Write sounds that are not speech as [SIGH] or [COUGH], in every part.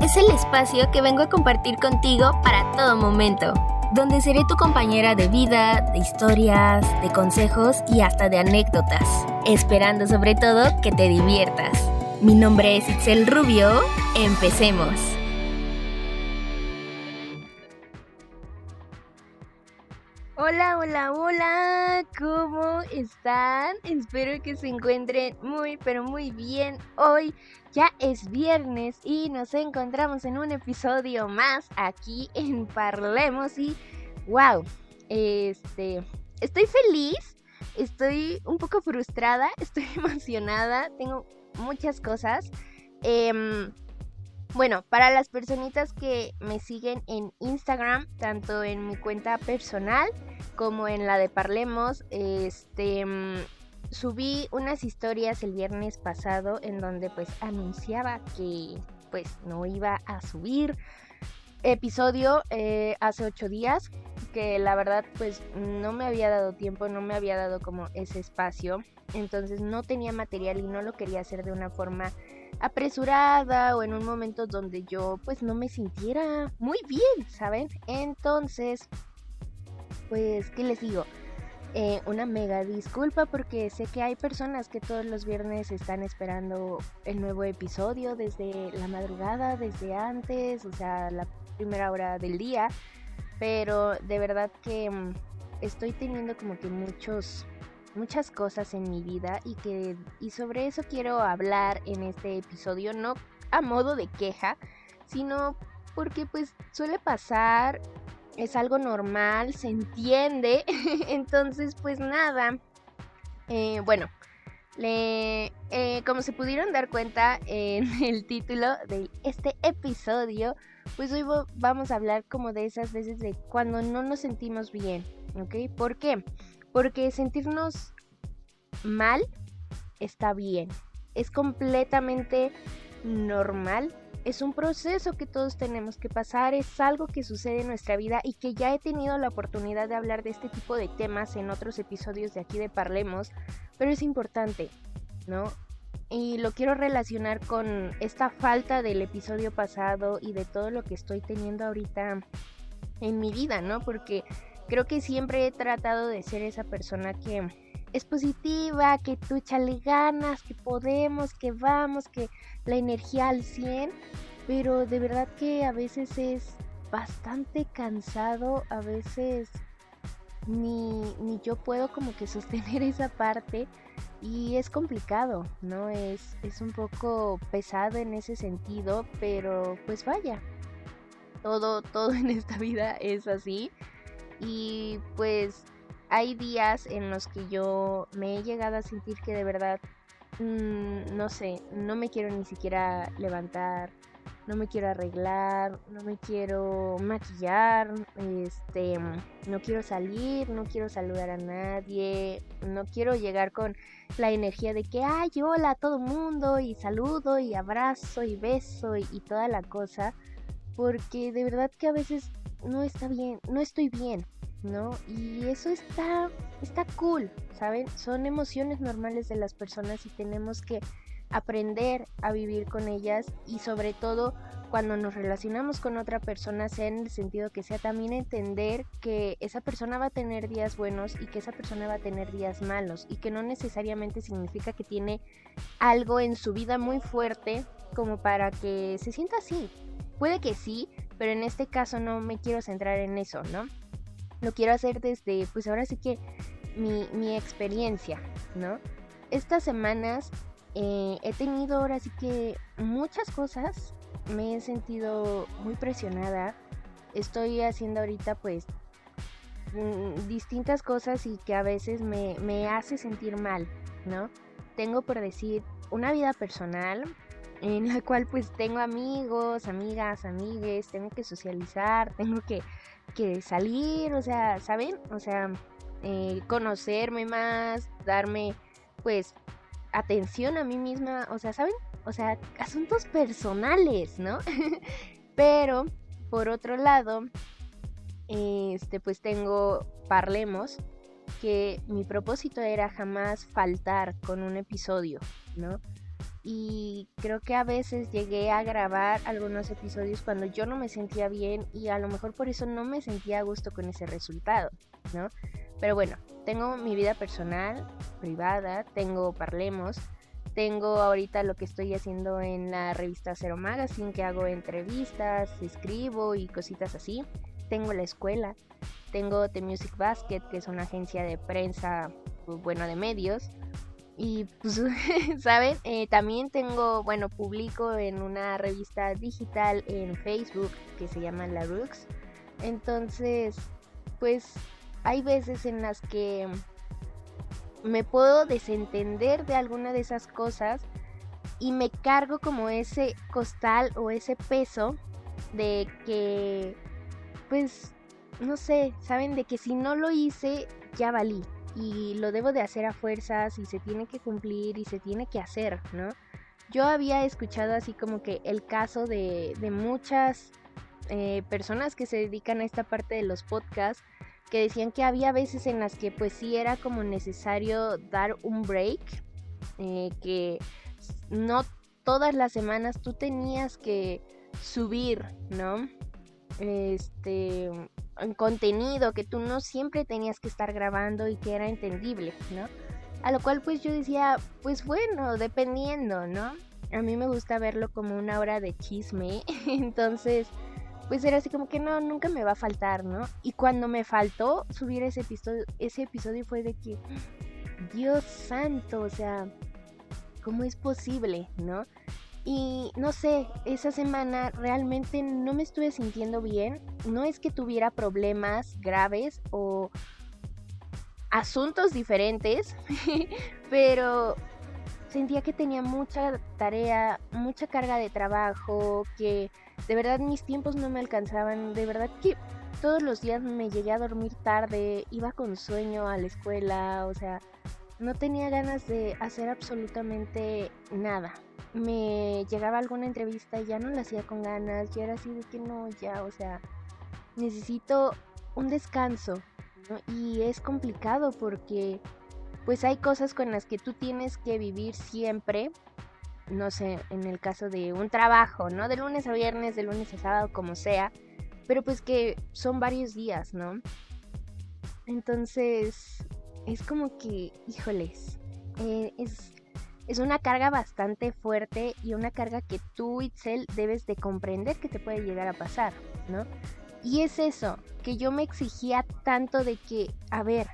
Es el espacio que vengo a compartir contigo para todo momento, donde seré tu compañera de vida, de historias, de consejos y hasta de anécdotas, esperando sobre todo que te diviertas. Mi nombre es Itzel Rubio, empecemos. Hola, hola, hola, ¿cómo están? Espero que se encuentren muy, pero muy bien. Hoy ya es viernes y nos encontramos en un episodio más aquí en Parlemos y wow, este, estoy feliz, estoy un poco frustrada, [LAUGHS] estoy emocionada, tengo muchas cosas. Eh, bueno, para las personitas que me siguen en Instagram, tanto en mi cuenta personal como en la de Parlemos, este subí unas historias el viernes pasado en donde pues anunciaba que pues no iba a subir episodio eh, hace ocho días que la verdad pues no me había dado tiempo, no me había dado como ese espacio, entonces no tenía material y no lo quería hacer de una forma apresurada o en un momento donde yo pues no me sintiera muy bien, ¿saben? Entonces, pues, ¿qué les digo? Eh, una mega disculpa porque sé que hay personas que todos los viernes están esperando el nuevo episodio desde la madrugada, desde antes, o sea, la primera hora del día, pero de verdad que mm, estoy teniendo como que muchos muchas cosas en mi vida y que y sobre eso quiero hablar en este episodio no a modo de queja sino porque pues suele pasar es algo normal se entiende [LAUGHS] entonces pues nada eh, bueno eh, como se pudieron dar cuenta en [LAUGHS] el título de este episodio, pues hoy vamos a hablar como de esas veces de cuando no nos sentimos bien, ¿ok? ¿Por qué? Porque sentirnos mal está bien. Es completamente normal. Es un proceso que todos tenemos que pasar, es algo que sucede en nuestra vida y que ya he tenido la oportunidad de hablar de este tipo de temas en otros episodios de aquí de Parlemos, pero es importante, ¿no? Y lo quiero relacionar con esta falta del episodio pasado y de todo lo que estoy teniendo ahorita en mi vida, ¿no? Porque creo que siempre he tratado de ser esa persona que es positiva, que tú échale ganas, que podemos, que vamos, que la energía al 100, pero de verdad que a veces es bastante cansado, a veces ni, ni yo puedo como que sostener [LAUGHS] esa parte y es complicado, ¿no? Es, es un poco pesado en ese sentido, pero pues vaya, todo, [LAUGHS] todo en esta vida es así y pues hay días en los que yo me he llegado a sentir que de verdad, mm, no sé, no me quiero ni siquiera levantar, no me quiero arreglar, no me quiero maquillar, este, no quiero salir, no quiero saludar a nadie, no quiero llegar con la energía de que, ay, hola a todo mundo y saludo y abrazo y beso y, y toda la cosa, porque de verdad que a veces no está bien, no estoy bien, ¿no? Y eso está, está cool, ¿saben? Son emociones normales de las personas y tenemos que aprender a vivir con ellas y sobre todo cuando nos relacionamos con otra persona sea en el sentido que sea también entender que esa persona va a tener días buenos y que esa persona va a tener días malos y que no necesariamente significa que tiene algo en su vida muy fuerte como para que se sienta así. Puede que sí, pero en este caso no me quiero centrar en eso, ¿no? Lo quiero hacer desde, pues ahora sí que mi, experiencia, ¿no? Estas semanas eh, he tenido ahora sí que muchas cosas, me he sentido muy presionada, estoy haciendo ahorita pues mm, distintas cosas y que a veces me, me hace sentir mal, ¿no? Tengo por decir una vida personal, en la cual pues tengo amigos, amigas, amigues, tengo que socializar, tengo que que salir, o sea, ¿saben? O sea, eh, conocerme más, darme pues atención a mí misma, o sea, ¿saben? O sea, asuntos personales, ¿no? [LAUGHS] Pero, por otro lado, este, pues tengo Parlemos, que mi propósito era jamás faltar con un episodio, ¿no? Y creo que a veces llegué a grabar algunos episodios cuando yo no me sentía bien y a lo mejor por eso no me sentía a gusto con ese resultado, ¿no? Pero bueno, tengo mi vida personal, privada, tengo Parlemos, tengo ahorita lo que estoy haciendo en la revista Zero Magazine, que hago entrevistas, escribo y cositas así. Tengo la escuela, tengo The Music Basket, que es una agencia de prensa, bueno, de medios. Y pues, [LAUGHS] ¿saben? Eh, también tengo, bueno, publico en una revista digital en Facebook que se llama La Rooks. Entonces, pues hay veces en las que me puedo desentender de alguna de esas cosas y me cargo como ese costal o ese peso de que, pues, no sé, saben de que si no lo hice, ya valí. Y lo debo de hacer a fuerzas y se tiene que cumplir y se tiene que hacer, ¿no? Yo había escuchado así como que el caso de, de muchas eh, personas que se dedican a esta parte de los podcasts que decían que había veces en las que pues sí era como necesario dar un break, eh, que no todas las semanas tú tenías que subir, ¿no? Este contenido que tú no siempre tenías que estar grabando y que era entendible, ¿no? A lo cual pues yo decía, pues bueno, dependiendo, ¿no? A mí me gusta verlo como una hora de chisme, [LAUGHS] entonces pues era así como que no, nunca me va a faltar, ¿no? Y cuando me faltó subir ese episodio, ese episodio fue de que, Dios santo, o sea, ¿cómo es posible, no? Y no sé, esa semana realmente no me estuve sintiendo bien. No es que tuviera problemas graves o asuntos diferentes, [LAUGHS] pero sentía que tenía mucha tarea, mucha carga de trabajo, que de verdad mis tiempos no me alcanzaban, de verdad que todos los días me llegué a dormir tarde, iba con sueño a la escuela, o sea, no tenía ganas de hacer absolutamente nada. Me llegaba alguna entrevista y ya no la hacía con ganas, ya era así de que no, ya, o sea, necesito un descanso. Y es complicado porque pues hay cosas con las que tú tienes que vivir siempre. No sé, en el caso de un trabajo, ¿no? De lunes a viernes, de lunes a sábado, como sea. Pero pues que son varios días, ¿no? Entonces, es como que, híjoles, eh, es, es una carga bastante fuerte y una carga que tú, Itzel, debes de comprender que te puede llegar a pasar, ¿no? Y es eso, que yo me exigía tanto de que, a ver,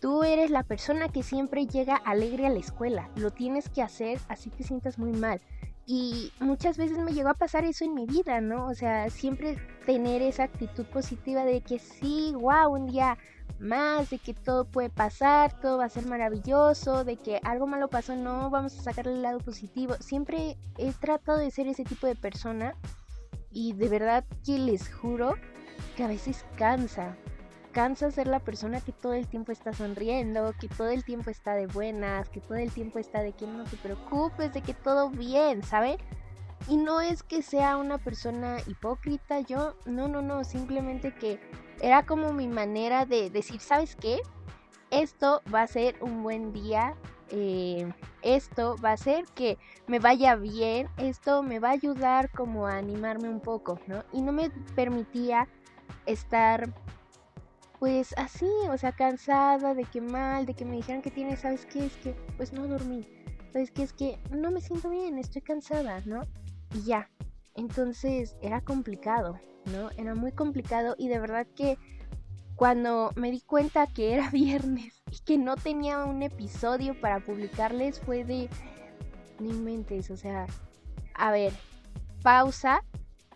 Tú eres la persona que siempre llega alegre a la escuela. Lo tienes que hacer así te sientas muy mal. Y muchas veces me llegó a pasar eso en mi vida, ¿no? O sea, siempre tener esa actitud positiva de que sí, wow, un día más, de que todo puede pasar, todo va a ser maravilloso, de que algo malo pasó, no, vamos a sacarle el lado positivo. Siempre he tratado de ser ese tipo de persona y de verdad que les juro que a veces cansa, cansa ser la persona que todo el tiempo está sonriendo, que todo el tiempo está de buenas, que todo el tiempo está de que no te preocupes, de que todo bien, ¿sabe? Y no es que sea una persona hipócrita, yo, no, no, no, simplemente que era como mi manera de decir, ¿sabes qué? Esto va a ser un buen día, eh, esto va a ser que me vaya bien, esto me va a ayudar como a animarme un poco, ¿no? Y no me permitía estar pues así, o sea, cansada de que mal, de que me dijeran que tiene, ¿sabes qué? Es que pues no dormí. ¿Sabes qué? Es que no me siento bien, estoy cansada, ¿no? Y ya. Entonces era complicado, ¿no? Era muy complicado y de verdad que cuando me di cuenta que era [LAUGHS] viernes y que no tenía un episodio para publicarles fue de... No inventes, o sea... A ver, pausa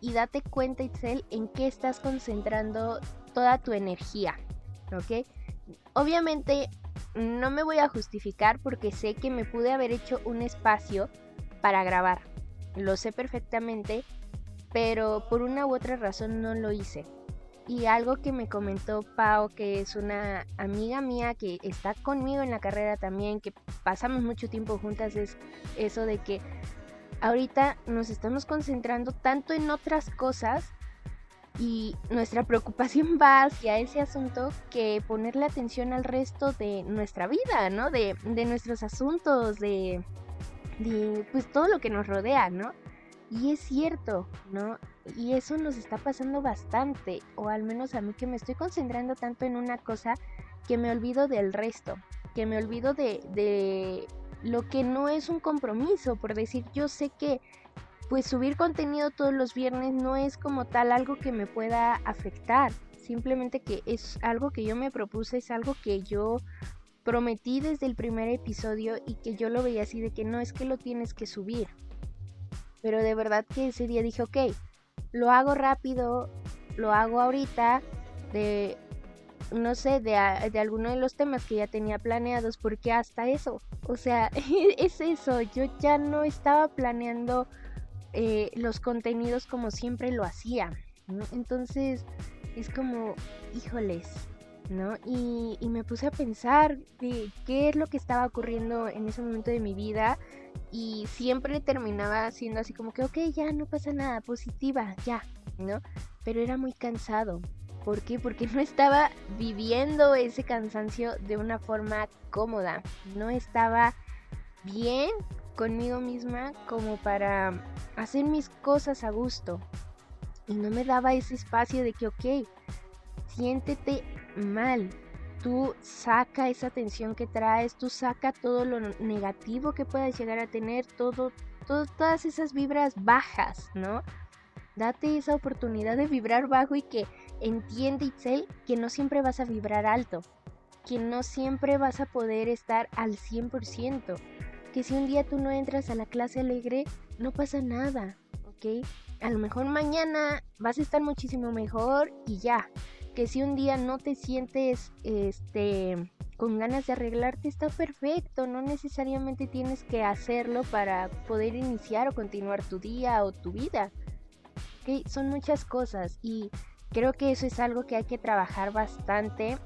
y date cuenta, Itzel, en qué estás concentrando toda tu energía, ¿ok? Obviamente no me voy a justificar porque sé que me pude haber hecho un espacio para grabar, lo sé perfectamente, pero por una u otra razón no lo hice. Y algo que me comentó Pau, que es una amiga mía que está conmigo en la carrera también, que pasamos mucho tiempo juntas, es eso de que ahorita nos estamos concentrando tanto en otras cosas y nuestra [LAUGHS] preocupación va hacia ese asunto que ponerle atención al resto de nuestra vida, ¿no? De, nuestros asuntos, de, de pues todo lo que nos rodea, ¿no? Y es cierto, ¿no? Y eso nos está pasando bastante, o al menos a mí que me estoy concentrando tanto en una cosa que me olvido del resto, que me olvido de, de lo que no es un compromiso, por decir, yo sé que pues subir contenido todos los viernes no es como tal algo que me pueda afectar, simplemente que es algo que yo me propuse, es algo que yo prometí desde el primer episodio y que yo lo veía así de que no es que lo tienes que subir. Pero de verdad que ese día dije, ok, lo hago rápido, lo hago ahorita, de, no sé, de, de alguno de los temas que ya tenía planeados, porque hasta eso, o sea, [LAUGHS] es eso, yo ya no estaba planeando eh, los contenidos como siempre lo hacía, Entonces es como, híjoles, ¿no? Y, me puse a pensar de qué es lo que estaba ocurriendo en ese momento de mi vida y siempre terminaba siendo así como que, ok, ya no pasa nada, positiva, ya, ¿no? Pero era muy cansado. ¿Por qué? Porque no estaba viviendo ese cansancio de una forma cómoda. No estaba bien conmigo misma como para hacer mis cosas a gusto. Y no me daba ese espacio de que, ok, siéntete mal. Tú saca esa tensión que traes, tú saca todo lo negativo que puedas llegar a tener, todo, todas esas vibras bajas, ¿no? Date esa oportunidad de vibrar bajo y que entiende Itzel que no siempre vas a vibrar alto, que no siempre vas a poder estar al 100%, que si un día tú no entras a la clase alegre, no pasa nada, ¿ok? A lo mejor mañana vas a estar muchísimo mejor y ya, que si un día no te sientes este con ganas de arreglarte está perfecto, no necesariamente tienes que hacerlo para poder iniciar o continuar tu día o tu vida. ¿Okay? Son muchas cosas y creo que eso es algo que hay que trabajar bastante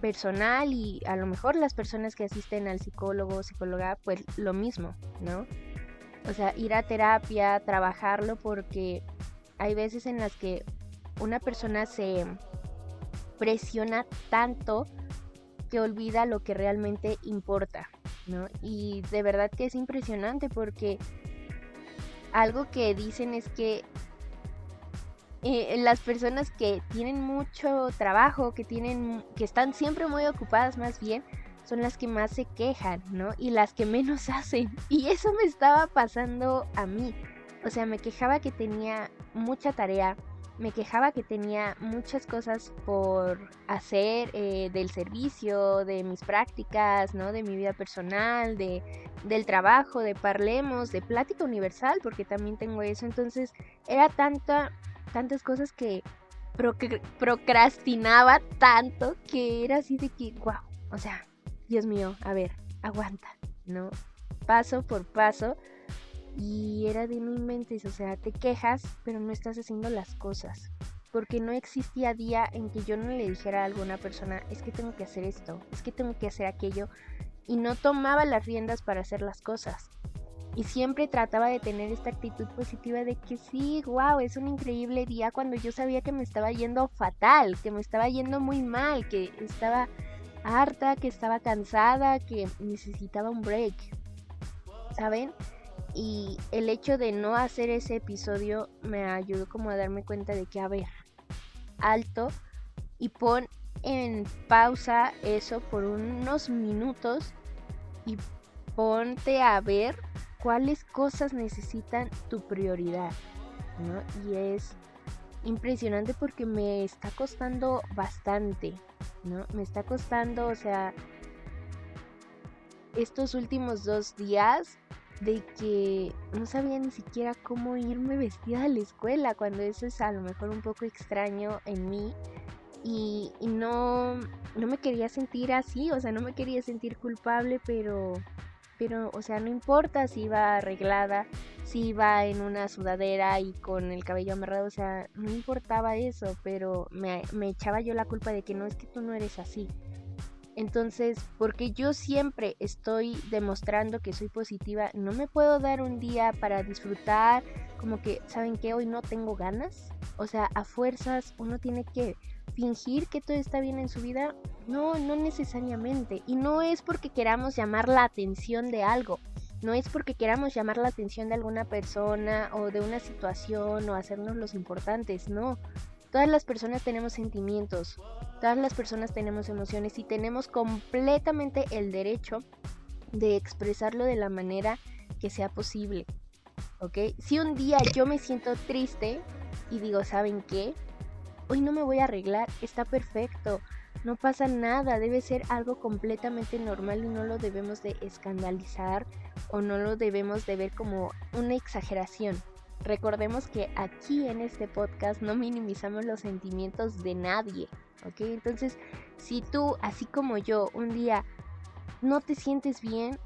personal y a lo mejor las personas que asisten al psicólogo o psicóloga pues lo mismo, ¿no? O sea, ir a terapia, trabajarlo porque hay veces en las que una persona se presiona tanto que olvida lo que realmente importa, ¿no? Y de verdad que es impresionante porque algo que dicen es que eh, las personas que tienen mucho trabajo, que tienen, que están siempre muy ocupadas más bien, son las que más se quejan, ¿no? Y las que menos [LAUGHS] hacen. Y eso me estaba pasando a mí. O sea, me quejaba que tenía mucha tarea, me quejaba que tenía muchas cosas por hacer eh, del servicio, de mis prácticas, ¿no? De mi vida personal, de, del trabajo, de Parlemos, de Plática Universal, porque también tengo eso. Entonces era tanta, tantas cosas que procrastinaba tanto que era así de que, wow, o sea, Dios mío, a ver, aguanta, ¿no? Paso por paso y era de no inventes, o sea, te quejas, pero no estás haciendo las cosas. Porque no existía día en que yo no le dijera a alguna persona, es que tengo que hacer esto, es que tengo que hacer aquello. Y no tomaba las riendas para hacer las cosas. Y siempre trataba de tener esta actitud positiva de que sí, wow, es un increíble día cuando yo sabía que me estaba yendo fatal, que me estaba yendo muy mal, que estaba harta, que estaba cansada, que necesitaba un break. ¿Saben? Y el hecho de no hacer ese episodio me ayudó como a darme cuenta de que, a ver, alto y pon en pausa eso por unos minutos y ponte a ver cuáles cosas necesitan tu prioridad, ¿no? Y es impresionante porque me está costando bastante, ¿no? Me está costando, o sea, estos últimos dos días de que no sabía ni siquiera cómo irme vestida a la escuela, cuando eso es a lo mejor un poco extraño en mí. Y, no, no me quería sentir así, o sea, no me quería sentir culpable, pero, pero, o sea, no importa si iba arreglada, si iba en una sudadera y con el cabello amarrado, o sea, no importaba eso, pero me, me echaba yo la culpa de que no es que tú no eres así. Entonces, porque yo siempre estoy demostrando que soy positiva, no me puedo dar un día para disfrutar, como que, ¿saben qué? Hoy no tengo ganas. O sea, a fuerzas uno tiene que fingir que todo está bien en su vida. No, no necesariamente. Y no es porque queramos llamar la atención de algo. No es porque queramos llamar la atención de alguna persona o de una situación o hacernos los importantes, no. Todas las personas tenemos sentimientos, todas las personas tenemos emociones y tenemos completamente el derecho de expresarlo de la manera que sea posible. ¿Ok? Si un día yo me siento triste y digo, ¿saben qué? Hoy no me voy a arreglar, está perfecto. No pasa nada, debe ser algo completamente normal y no lo debemos de escandalizar o no lo debemos de ver como una exageración. Recordemos que aquí en este podcast no minimizamos los sentimientos de nadie, ¿ok? Entonces, si tú, así como yo, un día no te sientes bien,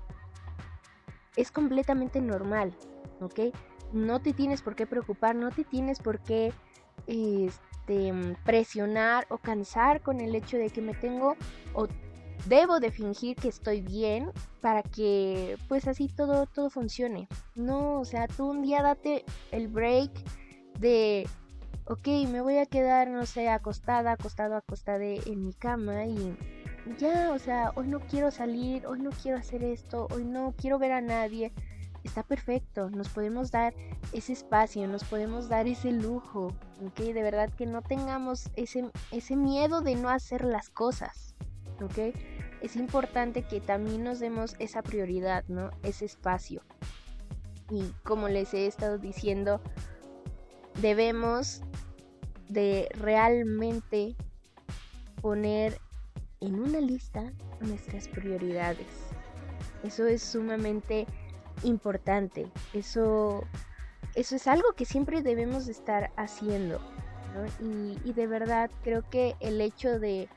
es completamente normal, ¿ok? No te tienes por qué preocupar, no te tienes por qué este, presionar o cansar con el hecho de que me tengo o debo de fingir que estoy bien para que pues así todo todo funcione. No, o sea, tú un día date el break de ok, me voy a quedar, no sé, acostada, acostado, acostada en mi cama y ya, o sea, hoy no quiero salir, hoy no quiero hacer esto, hoy no quiero ver a nadie. Está perfecto, nos podemos dar ese espacio, nos podemos dar ese lujo, ¿ok? De verdad que no tengamos ese, ese miedo de no hacer las cosas, ¿ok? Es importante que también nos demos esa prioridad, ¿no? Ese espacio. Y como les he estado diciendo, debemos de realmente poner en una lista nuestras prioridades. Eso es sumamente importante. Eso, eso es algo que siempre debemos de estar haciendo. Y, de verdad creo que el hecho de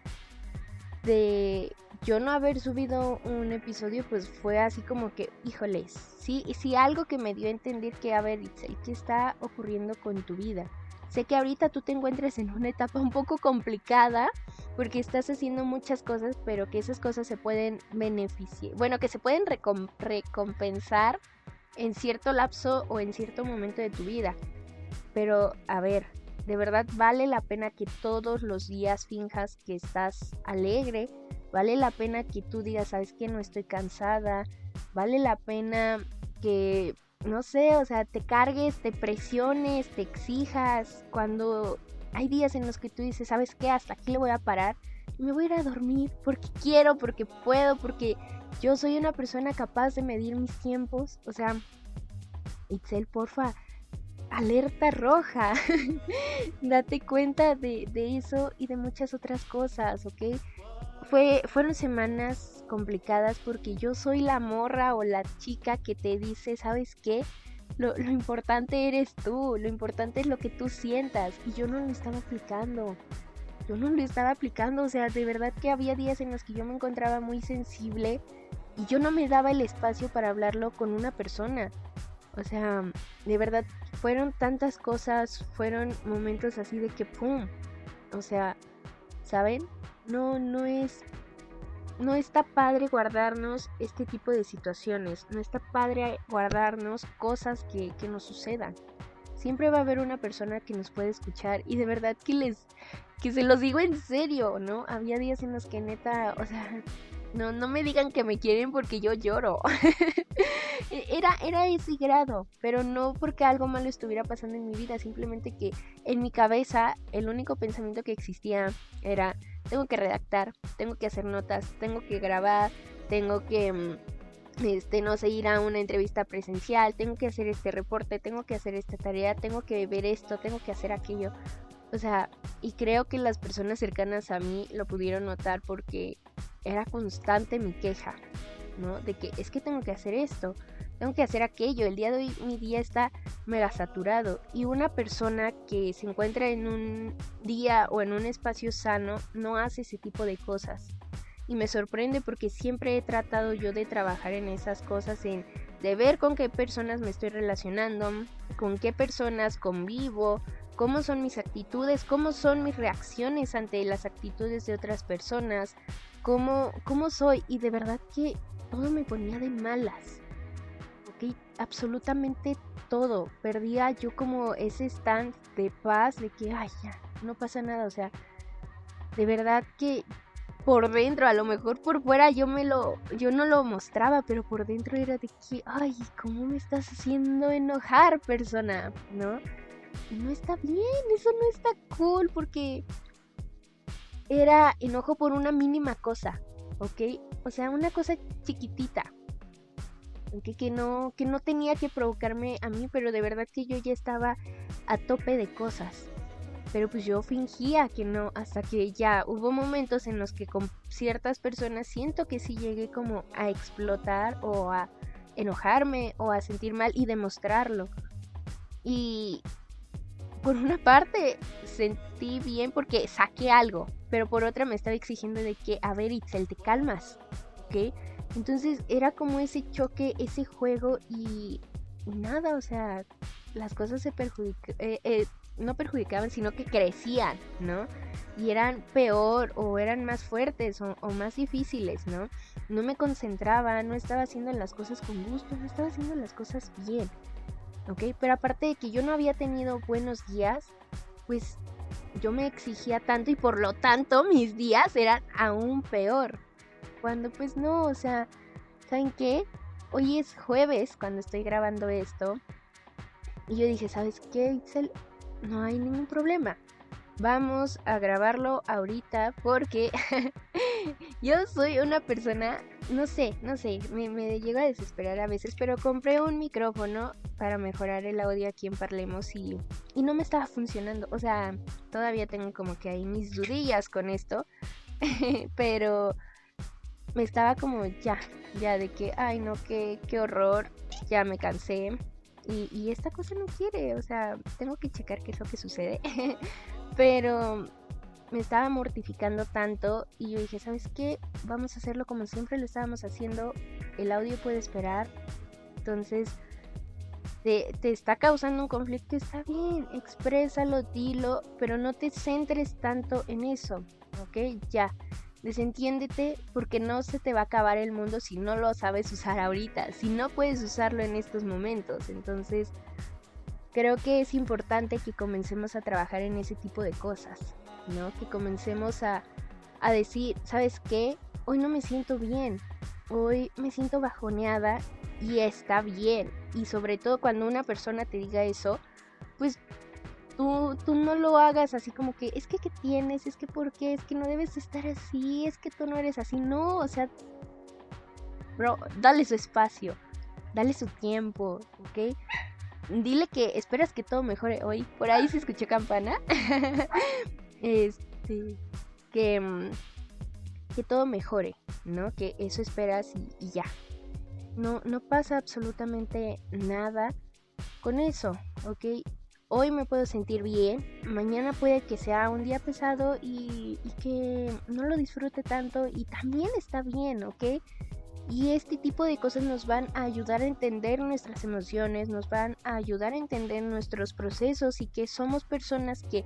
yo no haber subido un episodio, pues fue así como que, híjoles, sí, sí algo que me dio a entender que, a ver, Itzel, ¿qué está ocurriendo con tu vida? Sé que ahorita tú te encuentres en una etapa un poco complicada porque estás haciendo muchas cosas, pero que esas cosas se pueden beneficiar, bueno, que se pueden recompensar en cierto lapso o en cierto momento de tu vida. Pero, a ver, de verdad vale la pena que todos los días finjas que estás alegre, Vale la pena que tú digas, sabes que no estoy cansada. Vale la pena que, no sé, o sea, te cargues, te presiones, te exijas. Cuando hay días en los que tú dices, sabes qué, hasta aquí le voy a parar. Me voy a ir a dormir porque quiero, porque puedo, porque yo soy una persona capaz de medir mis tiempos. O sea, Itzel, porfa, alerta roja. [LAUGHS] Date cuenta de, de, eso y de muchas otras cosas, ¿ok? Fue, fueron semanas complicadas porque yo soy la morra o la chica que te dice, ¿sabes qué? Lo, lo, importante eres tú, lo importante es lo que tú sientas. Y yo no lo estaba aplicando. Yo no lo estaba aplicando. O sea, de verdad que había días en los que yo me encontraba muy sensible y yo no me daba el espacio para hablarlo con una persona. O sea, de verdad, fueron tantas cosas, fueron momentos así de que, ¡pum! O sea, ¿saben? No, no es, no está padre guardarnos este tipo de situaciones, no está padre guardarnos cosas que, que nos sucedan. Siempre va a haber una persona que nos puede escuchar y de verdad que les, que se los digo en serio, ¿no? Había días en los que neta, o sea, no, no me digan que me quieren porque yo lloro. [LAUGHS] E, era, era ese grado, pero no porque algo malo estuviera pasando en mi vida, simplemente que en mi cabeza el único pensamiento que existía era tengo que redactar, tengo que hacer notas, tengo que grabar, tengo que, mm, este, no sé, ir a una entrevista presencial, tengo que hacer este reporte, tengo que hacer esta tarea, tengo que ver esto, tengo que hacer aquello. O sea, y creo que las personas cercanas a mí lo pudieron notar porque era constante mi queja, ¿no? De que es que tengo que hacer esto, tengo que hacer aquello. El día de hoy mi día está mega saturado y una persona que se encuentra en un día o en un espacio sano no hace ese tipo de cosas. Y me sorprende porque siempre he tratado yo de trabajar en esas cosas, en de ver con qué personas me estoy relacionando, con qué personas convivo, cómo son mis actitudes, cómo son mis reacciones ante las actitudes de otras personas, cómo, cómo soy. Y de verdad que todo me ponía de malas absolutamente todo. Perdía yo como ese stand de paz, de que, ay, ya, no pasa nada. O sea, de verdad que por dentro, a lo mejor por fuera yo me lo, yo no lo mostraba, pero por dentro era de que, ay, ¿cómo me estás haciendo enojar, persona? ¿No? no está bien, eso no está cool, porque era enojo por una mínima cosa, ¿ok? O sea, una cosa chiquitita. Que, que, no, que no tenía que provocarme a mí, pero de verdad que yo ya estaba a tope de cosas. Pero pues yo fingía que no, hasta que ya hubo momentos en los que con ciertas personas siento que sí llegué como a explotar o a enojarme o a sentir mal y demostrarlo. Y por una parte sentí bien porque saqué algo, pero por otra me estaba exigiendo de que, a ver, Itzel, te calmas, ¿ok? Entonces era como ese choque, ese juego y, nada, o sea, las cosas se perjudicaban, eh, eh, no perjudicaban, sino que crecían, ¿no? Y eran peor o eran más fuertes o, o, más difíciles, ¿no? No me concentraba, no estaba haciendo las cosas con gusto, no estaba haciendo las cosas bien, ¿ok? Pero aparte de que yo no había tenido buenos días, pues yo me exigía tanto y por lo tanto mis días eran aún peor. Cuando pues no, o sea, ¿saben qué? Hoy es jueves cuando estoy grabando esto. Y yo dije, ¿sabes qué, Itzel? No hay ningún problema. Vamos a grabarlo ahorita porque [LAUGHS] yo soy una persona, no sé, no sé, me, me llego a desesperar a veces, pero compré un micrófono para mejorar el audio aquí en Parlemos y, y no me estaba funcionando. O sea, todavía tengo como que ahí mis dudillas con esto, [LAUGHS] pero me estaba como ya, ya de que, ay no, qué, qué horror, ya me cansé. Y, y esta cosa no quiere, o sea, tengo que checar qué es lo que sucede. [LAUGHS] Pero me estaba mortificando tanto y yo dije, ¿sabes qué? Vamos a hacerlo como siempre lo estábamos haciendo. El audio puede esperar. Entonces, te, te, está causando un conflicto, está bien, exprésalo, dilo, pero no te centres tanto en eso, ¿ok? Ya, desentiéndete porque no se te va a acabar el mundo si no lo sabes usar ahorita, si no puedes usarlo en estos momentos. Entonces, creo que es importante que comencemos a trabajar en ese tipo de cosas, ¿no? Que comencemos a, a decir, ¿sabes qué? Hoy no me siento bien, hoy me siento bajoneada y está bien. Y sobre todo cuando una persona te diga eso, pues tú, tú no lo hagas así como que, es que ¿qué tienes? Es que ¿por qué? Es que no debes estar así, es que tú no eres así. No, o sea, bro, dale su espacio, dale su tiempo, ¿ok? dile que esperas que todo mejore hoy. Por ahí se escuchó campana. [LAUGHS] este, que, mm, que todo mejore, ¿no? Que eso esperas y, ya. No, no pasa absolutamente nada con eso, ¿ok? Hoy me puedo sentir bien, mañana puede que sea un día pesado y, que no lo disfrute tanto y también está bien, ¿ok? Y este tipo de cosas nos van a ayudar a entender nuestras emociones, nos van a ayudar a entender nuestros procesos y que somos personas que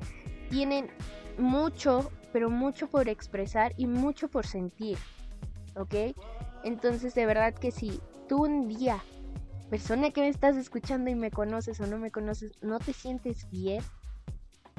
tienen mucho, pero mucho por expresar y mucho por sentir. ¿Ok? Entonces de verdad que si tú un día, persona que me estás escuchando y me conoces o no me conoces, no te sientes bien,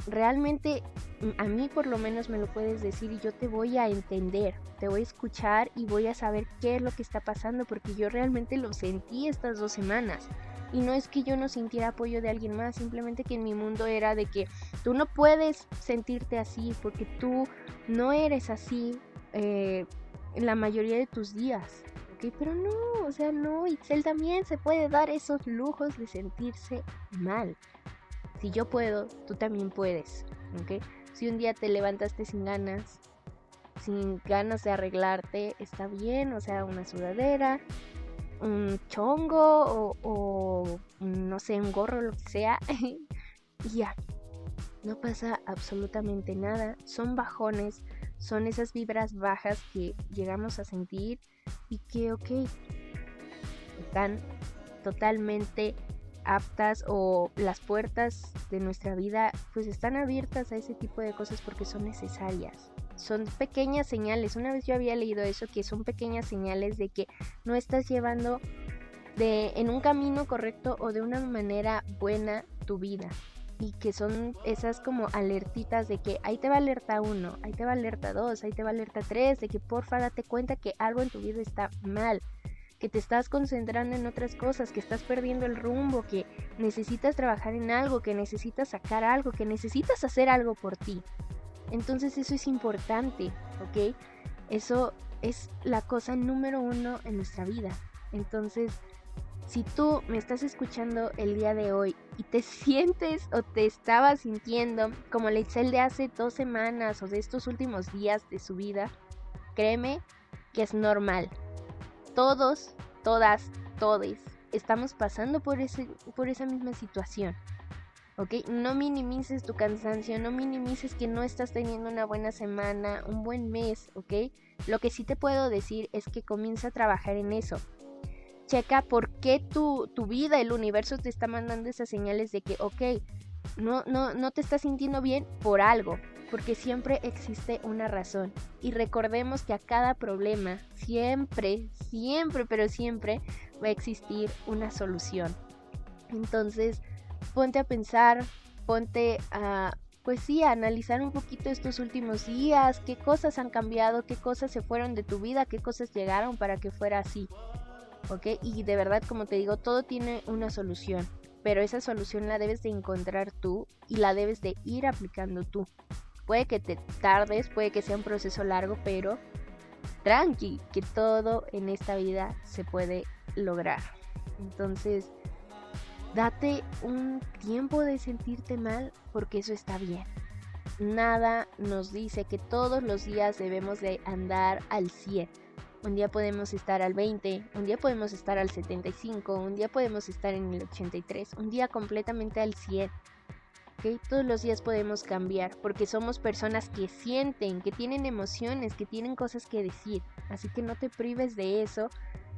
realmente mm, a mí por lo menos me lo puedes decir y yo te voy a entender, te voy a escuchar y voy a saber qué es lo que está pasando porque yo realmente lo sentí estas dos semanas. Y no es que yo no sintiera apoyo de alguien más, simplemente que en mi mundo era de que tú no puedes sentirte así porque tú no eres así eh, en la mayoría de tus días. Pero no, o sea, no, Itzel también se puede dar esos lujos de sentirse mal. Si yo puedo, tú también puedes, ¿ok? Si un día te levantaste sin ganas, sin ganas de arreglarte, está bien, o sea, una sudadera, un chongo o, no sé, un gorro, lo que sea, [LAUGHS] y ya, no pasa absolutamente nada, son bajones, son esas vibras bajas que llegamos a sentir y que, ok, están totalmente aptas o las puertas de nuestra vida pues están abiertas a ese tipo de cosas porque son necesarias. Son pequeñas señales. Una vez yo había leído eso que son pequeñas señales de que no estás llevando de en un camino correcto o de una manera buena tu vida. Y que son esas como alertitas de que ahí te va alerta 1, ahí te va alerta 2, ahí te va alerta 3, de que porfa date cuenta que algo en tu vida está mal, que te estás concentrando en otras cosas, que estás perdiendo el rumbo, que necesitas trabajar en algo, que necesitas sacar algo, que necesitas hacer algo por ti. Entonces eso es importante, ¿ok? Eso es la cosa número uno en nuestra vida. Entonces, si tú me estás escuchando el día de hoy y te [LAUGHS] sientes o te estabas sintiendo como la Itzel de hace dos semanas o de estos últimos días de su vida, créeme que es normal todos, todas, todes estamos pasando por, ese, por esa misma situación. ¿Ok? No minimices tu cansancio, no minimices que no estás teniendo una buena semana, un buen mes, ¿ok? Lo que sí te puedo decir es que comienza a trabajar en eso. Checa por qué tu, tu vida, el universo te está mandando esas señales de que, ok, no, no, no te estás sintiendo bien por algo, porque siempre existe una razón. Y recordemos que a cada problema, siempre, siempre, pero siempre va a existir una solución. Entonces, ponte a pensar, ponte a, pues sí, a analizar un poquito estos últimos días, qué cosas han cambiado, qué cosas se fueron de tu vida, qué cosas llegaron para que fuera así. ¿Ok? Y de verdad, como te digo, todo tiene una solución pero esa solución la debes de encontrar tú y la debes de ir aplicando tú. Puede que te tardes, puede que sea un proceso largo, pero tranqui, que todo en esta vida se puede lograr. Entonces, date un tiempo de sentirte mal porque eso está bien. Nada nos dice que todos los días debemos de andar al 100. Un día podemos estar al 20, un día podemos estar al 75, un día podemos estar en el 83, un día completamente al 100. Todos los días podemos cambiar porque somos personas que sienten, que tienen emociones, que tienen cosas que decir. Así que no te prives de eso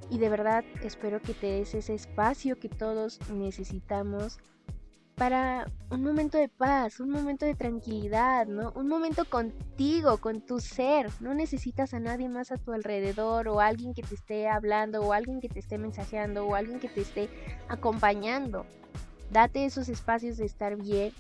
y de verdad espero que te des ese espacio que todos necesitamos para un momento de paz, un momento de tranquilidad, ¿no? Un momento contigo, con tu ser. No necesitas a nadie más a tu alrededor o alguien que te esté hablando o alguien que te esté mensajeando o alguien que te esté acompañando. Date esos espacios de estar bien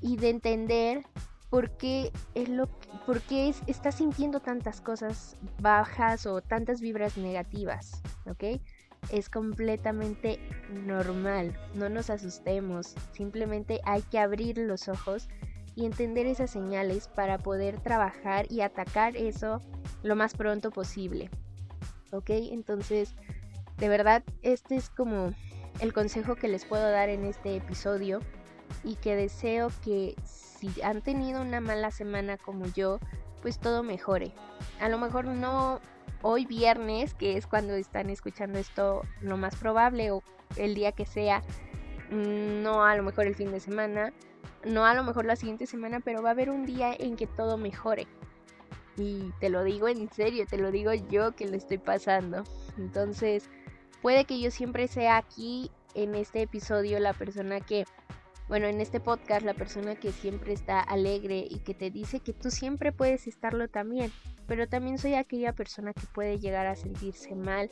y de entender por qué es lo por qué estás sintiendo tantas cosas bajas o tantas vibras negativas, ¿ok? Es completamente normal, no nos asustemos, simplemente hay que abrir los ojos y entender esas señales para poder trabajar y atacar eso lo más pronto posible. ¿Ok? Entonces, de verdad, este es como el consejo que les puedo dar en este episodio y que deseo que si han tenido una mala semana como yo, pues todo mejore. A lo mejor no hoy viernes, que es cuando están escuchando esto lo más probable, o el día que sea, mm, no a lo mejor el fin de semana, no a lo mejor la siguiente semana, pero va a haber un día en que todo mejore. Y te lo digo en serio, te lo digo yo que lo estoy pasando. Entonces, puede que yo siempre sea aquí en este episodio la persona que bueno, en este podcast la persona que siempre está alegre y que te dice que tú siempre puedes estarlo también, pero también soy aquella persona que puede llegar a sentirse mal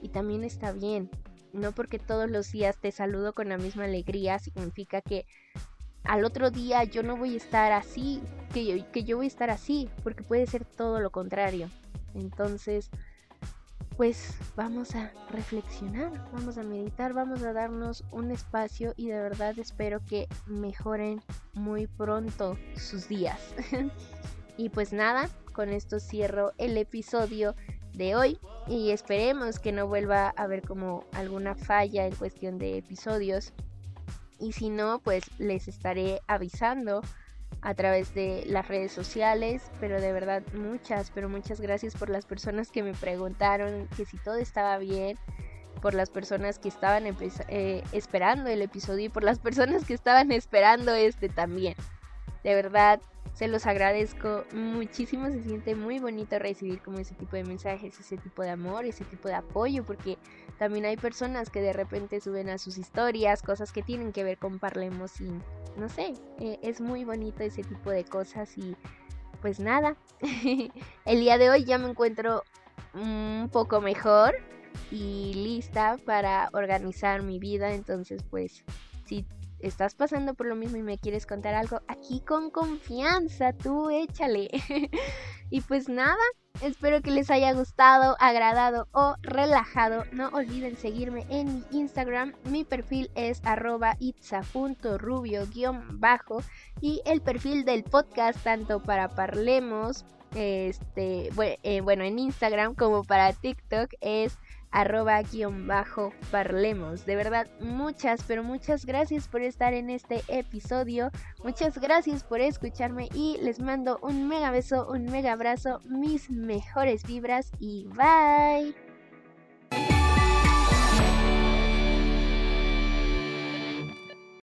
y también está bien. No porque todos los días te saludo con la misma alegría significa que al otro día yo no voy a estar así, que yo, que yo voy a estar así, porque puede ser todo lo contrario. Entonces, pues vamos a reflexionar, vamos a meditar, vamos a darnos un espacio y de verdad espero que mejoren muy pronto sus días. [LAUGHS] y pues nada, con esto cierro el episodio de hoy y esperemos que no vuelva a haber como alguna falla en cuestión de episodios. Y si no, pues les estaré avisando a través de las redes sociales, pero de verdad muchas, pero muchas gracias por las personas que me preguntaron que si todo estaba bien, por las personas que estaban eh, esperando el episodio y por las personas que estaban esperando este también. De verdad, se los agradezco muchísimo, se siente muy bonito recibir como ese tipo de mensajes, ese tipo de amor, ese tipo de apoyo, porque también hay personas que de repente suben a sus historias cosas que tienen que ver con Parlemos y no sé, eh, es muy bonito ese tipo de cosas y pues nada, [LAUGHS] el día de hoy ya me encuentro un poco mejor y lista para organizar mi vida, entonces pues si estás pasando por lo mismo y me quieres contar algo, aquí con confianza, tú échale. [LAUGHS] y pues nada, espero que les haya gustado, agradado o relajado. No olviden seguirme en mi Instagram. Mi perfil es arroba itza.rubio-bajo y el perfil del podcast tanto para Parlemos, este, eh, bueno, en Instagram como para TikTok es arroba guion bajo parlemos. De verdad, muchas, pero muchas gracias por estar en este episodio. Muchas gracias por escucharme y les mando un mega beso, un mega abrazo, mis mejores vibras y bye.